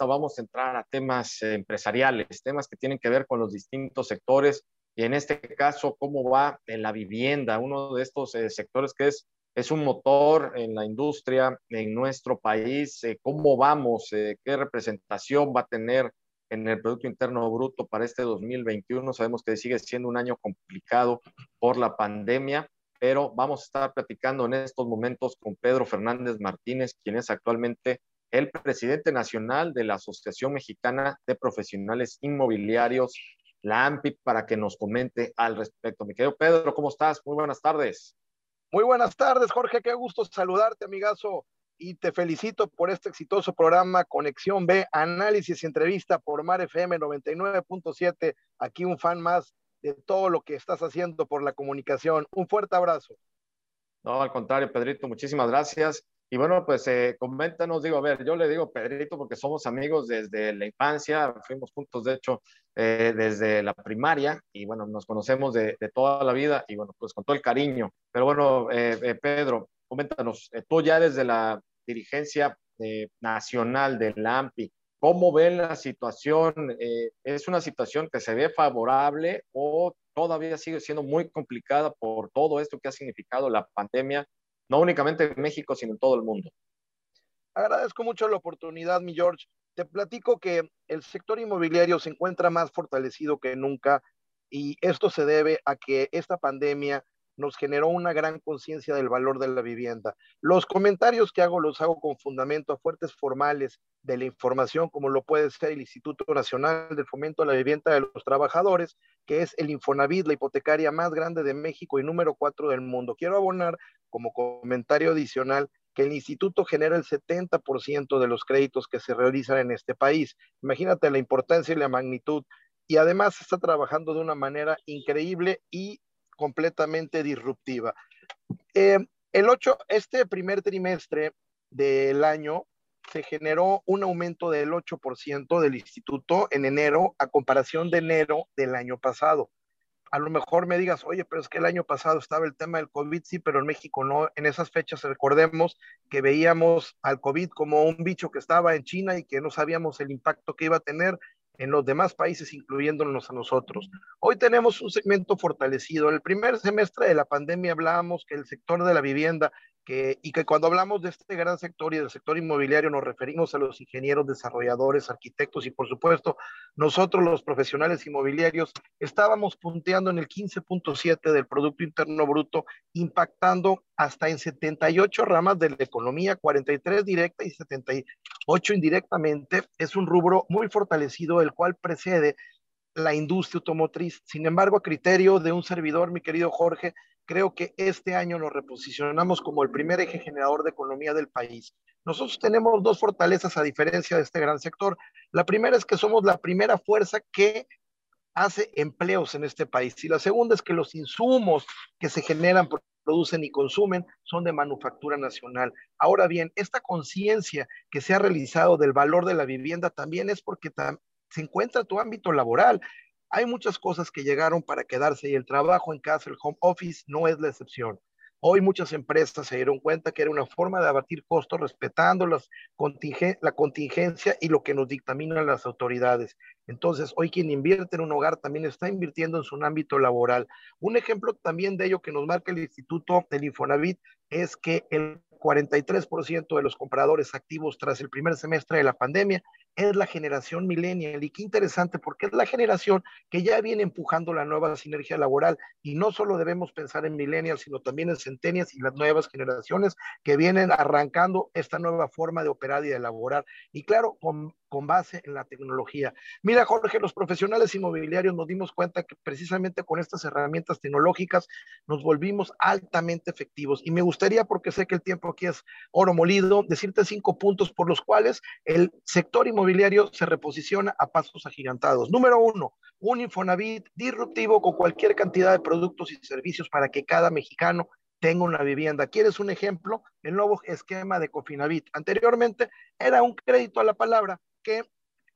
entrevista vamos a entrar a temas empresariales, temas que tienen que ver con los distintos sectores. Y en este caso cómo va en la vivienda, uno de estos eh, sectores que es, es un motor en la industria en nuestro país, eh, cómo vamos, eh, qué representación va a tener en el Producto Interno Bruto para este 2021. Sabemos que sigue siendo un año complicado por la pandemia, pero vamos a estar platicando en estos momentos con Pedro Fernández Martínez, quien es actualmente el presidente nacional de la Asociación Mexicana de Profesionales Inmobiliarios, la AMPI, para que nos comente al respecto. Mi querido Pedro, ¿cómo estás? Muy buenas tardes. Muy buenas tardes, Jorge. Qué gusto saludarte, amigazo. Y te felicito por este exitoso programa Conexión B, análisis y entrevista por Mar FM 99.7. Aquí un fan más de todo lo que estás haciendo por la comunicación. Un fuerte abrazo. No, al contrario, Pedrito, muchísimas gracias. Y bueno, pues eh, coméntanos, digo, a ver, yo le digo Pedrito porque somos amigos desde la infancia, fuimos juntos, de hecho, eh, desde la primaria y bueno, nos conocemos de, toda la vida y bueno, pues con todo el cariño. Pero bueno, eh, eh Pedro, coméntanos, tú ya desde la dirigencia nacional del AMPI, ¿cómo ven la situación? ¿Es una situación que se ve favorable o todavía sigue siendo muy complicada por todo esto que ha significado la pandemia no únicamente en México, sino en todo el mundo. Agradezco mucho la oportunidad, mi George. Te platico que el sector inmobiliario se encuentra más fortalecido que nunca y esto se debe a que esta pandemia nos generó una gran conciencia del valor de la vivienda. Los comentarios que hago los hago con fundamento a fuertes formales de la información, como lo puede ser el Instituto Nacional del Fomento a la Vivienda de los Trabajadores, que es el Infonavit, la hipotecaria más grande de México y número cuatro del mundo. Quiero abonar como comentario adicional que el instituto genera el 70% de los créditos que se realizan en este país. Imagínate la importancia y la magnitud. Y además está trabajando de una manera increíble y completamente disruptiva. Eh, el 8, este primer trimestre del año se generó un aumento del 8% del instituto en enero a comparación de enero del año pasado. A lo mejor me digas, oye, pero es que el año pasado estaba el tema del COVID, sí, pero en México no. En esas fechas recordemos que veíamos al COVID como un bicho que estaba en China y que no sabíamos el impacto que iba a tener en los demás países, incluyéndonos a nosotros. Hoy tenemos un segmento fortalecido. En el primer semestre de la pandemia hablábamos que el sector de la vivienda y que cuando hablamos de este gran sector y del sector inmobiliario nos referimos a los ingenieros, desarrolladores, arquitectos y por supuesto nosotros los profesionales inmobiliarios estábamos punteando en el 15.7 del Producto Interno Bruto, impactando hasta en 78 ramas de la economía, 43 directa y 78 indirectamente. Es un rubro muy fortalecido, el cual precede la industria automotriz. Sin embargo, a criterio de un servidor, mi querido Jorge, creo que este año nos reposicionamos como el primer eje generador de economía del país. Nosotros tenemos dos fortalezas a diferencia de este gran sector. La primera es que somos la primera fuerza que hace empleos en este país y la segunda es que los insumos que se generan, producen y consumen son de manufactura nacional. Ahora bien, esta conciencia que se ha realizado del valor de la vivienda también es porque se encuentra tu ámbito laboral. Hay muchas cosas que llegaron para quedarse y el trabajo en casa, el home office, no es la excepción. Hoy muchas empresas se dieron cuenta que era una forma de abatir costos respetando las la contingencia y lo que nos dictaminan las autoridades. Entonces, hoy quien invierte en un hogar también está invirtiendo en su ámbito laboral. Un ejemplo también de ello que nos marca el Instituto del Infonavit es que el 43% de los compradores activos tras el primer semestre de la pandemia es la generación millennial. Y qué interesante, porque es la generación que ya viene empujando la nueva sinergia laboral. Y no solo debemos pensar en millennials, sino también en centenias y las nuevas generaciones que vienen arrancando esta nueva forma de operar y de elaborar. Y claro, con, con base en la tecnología. Mira, Jorge, los profesionales inmobiliarios nos dimos cuenta que precisamente con estas herramientas tecnológicas nos volvimos altamente efectivos. Y me gustaría, porque sé que el tiempo aquí es oro molido, decirte cinco puntos por los cuales el sector inmobiliario se reposiciona a pasos agigantados. Número uno, un Infonavit disruptivo con cualquier cantidad de productos y servicios para que cada mexicano tengo una vivienda. ¿Quieres un ejemplo? El nuevo esquema de Cofinavit. Anteriormente era un crédito a la palabra que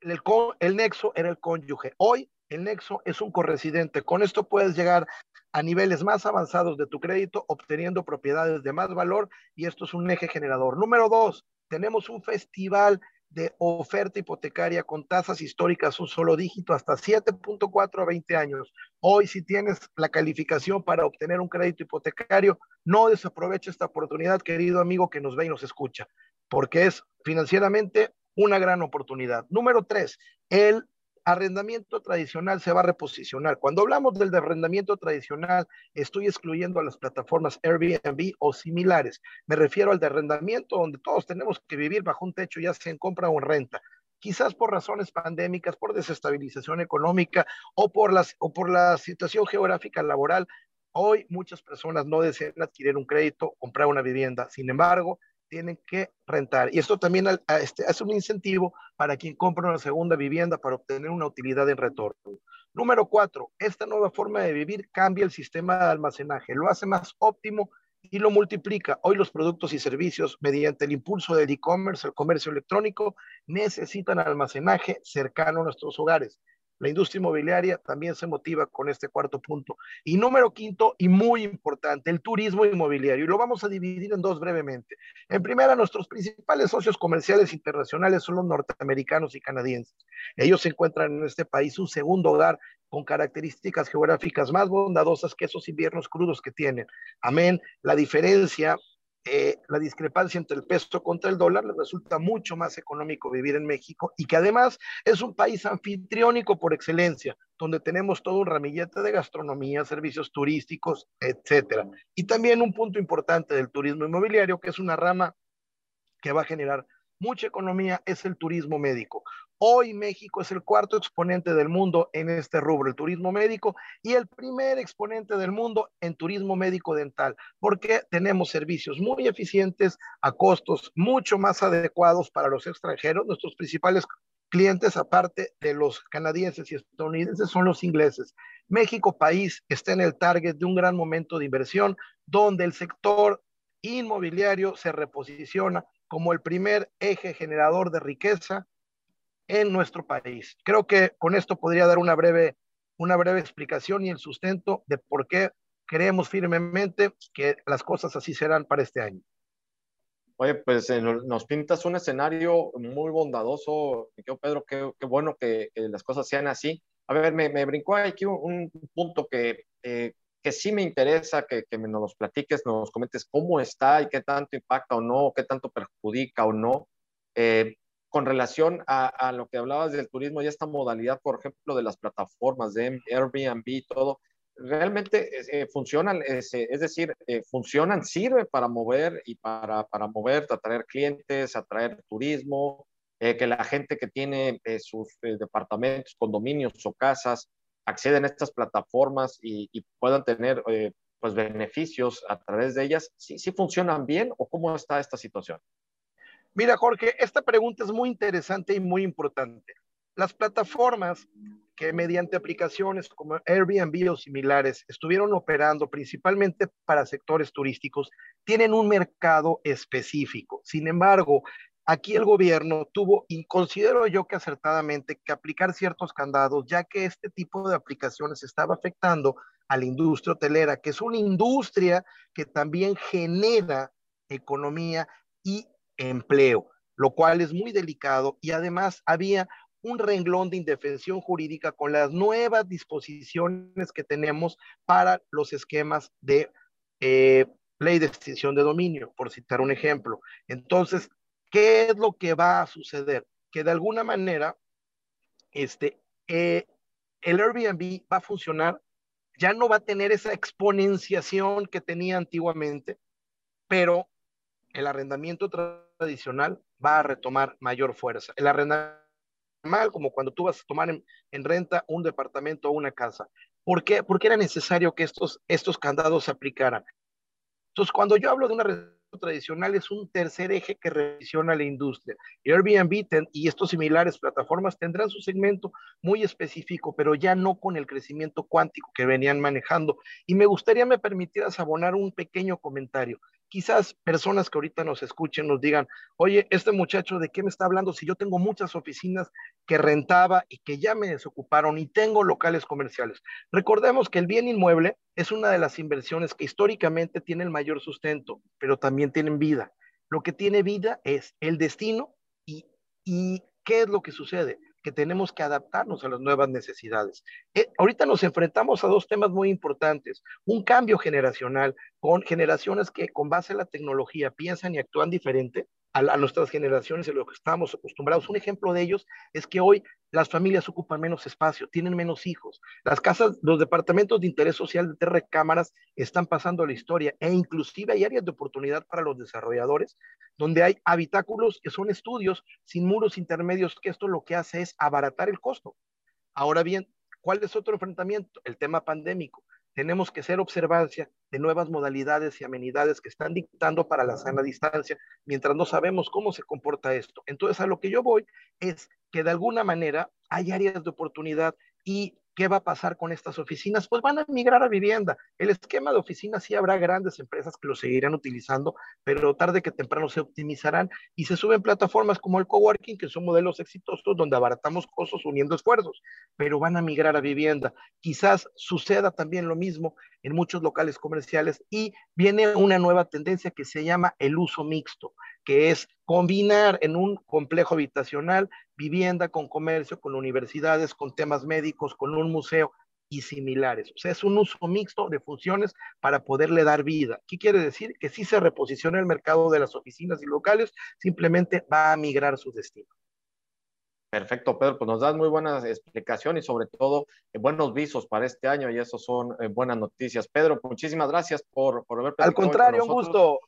el, el nexo era el cónyuge. Hoy el nexo es un corresidente. Con esto puedes llegar a niveles más avanzados de tu crédito, obteniendo propiedades de más valor y esto es un eje generador. Número dos, tenemos un festival de oferta hipotecaria con tasas históricas un solo dígito hasta 7.4 a 20 años. Hoy si tienes la calificación para obtener un crédito hipotecario, no desaproveche esta oportunidad, querido amigo que nos ve y nos escucha, porque es financieramente una gran oportunidad. Número tres, el arrendamiento tradicional se va a reposicionar. Cuando hablamos del de arrendamiento tradicional, estoy excluyendo a las plataformas Airbnb o similares. Me refiero al de arrendamiento donde todos tenemos que vivir bajo un techo, ya sea en compra o en renta. Quizás por razones pandémicas, por desestabilización económica o por, las, o por la situación geográfica laboral, hoy muchas personas no desean adquirir un crédito, comprar una vivienda. Sin embargo, tienen que rentar. Y esto también este, hace un incentivo para quien compra una segunda vivienda para obtener una utilidad en retorno. Número cuatro, esta nueva forma de vivir cambia el sistema de almacenaje, lo hace más óptimo y lo multiplica. Hoy los productos y servicios, mediante el impulso del e-commerce, el comercio electrónico, necesitan almacenaje cercano a nuestros hogares. La industria inmobiliaria también se motiva con este cuarto punto. Y número quinto, y muy importante, el turismo inmobiliario. Y lo vamos a dividir en dos brevemente. En primera, nuestros principales socios comerciales internacionales son los norteamericanos y canadienses. Ellos encuentran en este país un segundo hogar con características geográficas más bondadosas que esos inviernos crudos que tienen. Amén. La diferencia eh, la discrepancia entre el peso contra el dólar, le resulta mucho más económico vivir en México y que además es un país anfitriónico por excelencia, donde tenemos todo un ramillete de gastronomía, servicios turísticos, etcétera. Y también un punto importante del turismo inmobiliario, que es una rama que va a generar mucha economía, es el turismo médico. Hoy México es el cuarto exponente del mundo en este rubro, el turismo médico, y el primer exponente del mundo en turismo médico dental, porque tenemos servicios muy eficientes a costos mucho más adecuados para los extranjeros. Nuestros principales clientes, aparte de los canadienses y estadounidenses, son los ingleses. México, país, está en el target de un gran momento de inversión, donde el sector inmobiliario se reposiciona como el primer eje generador de riqueza en nuestro país. Creo que con esto podría dar una breve, una breve explicación y el sustento de por qué creemos firmemente que las cosas así serán para este año. Oye, pues eh, nos pintas un escenario muy bondadoso, Pedro, qué, qué bueno que, las cosas sean así. A ver, me, me brincó aquí un, punto que, eh, que sí me interesa que, que nos los platiques, nos comentes cómo está y qué tanto impacta o no, qué tanto perjudica o no. Eh, con relación a, lo que hablabas del turismo y esta modalidad, por ejemplo, de las plataformas de Airbnb y todo, realmente eh, funcionan, es, decir, eh, funcionan, sirve para mover y para, para mover, atraer clientes, atraer turismo, eh, que la gente que tiene sus departamentos, condominios o casas acceden a estas plataformas y, y puedan tener pues beneficios a través de ellas, ¿sí, ¿sí funcionan bien o cómo está esta situación? Mira, Jorge, esta pregunta es muy interesante y muy importante. Las plataformas que mediante aplicaciones como Airbnb o similares estuvieron operando principalmente para sectores turísticos, tienen un mercado específico. Sin embargo, aquí el gobierno tuvo, y considero yo que acertadamente, que aplicar ciertos candados, ya que este tipo de aplicaciones estaba afectando a la industria hotelera, que es una industria que también genera economía y empleo, lo cual es muy delicado y además había un renglón de indefensión jurídica con las nuevas disposiciones que tenemos para los esquemas de eh, ley de extinción de dominio, por citar un ejemplo. Entonces, ¿qué es lo que va a suceder? Que de alguna manera, este, eh, el Airbnb va a funcionar, ya no va a tener esa exponenciación que tenía antiguamente, pero el arrendamiento tradicional va a retomar mayor fuerza. El arrendamiento, como cuando tú vas a tomar en, renta un departamento o una casa. ¿Por qué? Porque era necesario que estos, estos candados se aplicaran. Entonces, cuando yo hablo de una tradicional es un tercer eje que revisiona la industria. Airbnb y estos similares plataformas tendrán su segmento muy específico, pero ya no con el crecimiento cuántico que venían manejando. Y me gustaría me permitieras abonar un pequeño comentario quizás personas que ahorita nos escuchen nos digan, oye, este muchacho, ¿de qué me está hablando? Si yo tengo muchas oficinas que rentaba y que ya me desocuparon y tengo locales comerciales. Recordemos que el bien inmueble es una de las inversiones que históricamente tiene el mayor sustento, pero también tienen vida. Lo que tiene vida es el destino y, ¿Y qué es lo que sucede? Que tenemos que adaptarnos a las nuevas necesidades. Eh, ahorita nos enfrentamos a dos temas muy importantes. Un cambio generacional con generaciones que con base en la tecnología piensan y actúan diferente a, nuestras generaciones, en lo que estamos acostumbrados. Un ejemplo de ellos es que hoy las familias ocupan menos espacio, tienen menos hijos. Las casas, los departamentos de interés social de tres recámaras están pasando a la historia e inclusive hay áreas de oportunidad para los desarrolladores donde hay habitáculos que son estudios sin muros intermedios, que esto lo que hace es abaratar el costo. Ahora bien, ¿cuál es otro enfrentamiento? El tema pandémico tenemos que ser observancia de nuevas modalidades y amenidades que están dictando para la sana distancia, mientras no sabemos cómo se comporta esto. Entonces, a lo que yo voy es que de alguna manera hay áreas de oportunidad y ¿Qué va a pasar con estas oficinas? Pues van a migrar a vivienda. El esquema de oficinas sí habrá grandes empresas que lo seguirán utilizando, pero tarde que temprano se optimizarán y se suben plataformas como el coworking, que son modelos exitosos donde abaratamos costos uniendo esfuerzos, pero van a migrar a vivienda. Quizás suceda también lo mismo en muchos locales comerciales y viene una nueva tendencia que se llama el uso mixto, que es combinar en un complejo habitacional vivienda con comercio, con universidades, con temas médicos, con un museo y similares. O sea, es un uso mixto de funciones para poderle dar vida. ¿Qué quiere decir? Que si se reposiciona el mercado de las oficinas y locales, simplemente va a migrar su destino. Perfecto, Pedro, pues nos das muy buena explicación y sobre todo eh, buenos visos para este año y eso son eh, buenas noticias. Pedro, muchísimas gracias por, por haber Al contrario, un gusto.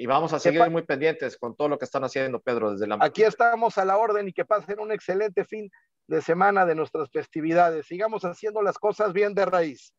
Y vamos a seguir muy pendientes con todo lo que están haciendo, Pedro, desde la... Aquí estamos a la orden y que pasen un excelente fin de semana de nuestras festividades. Sigamos haciendo las cosas bien de raíz.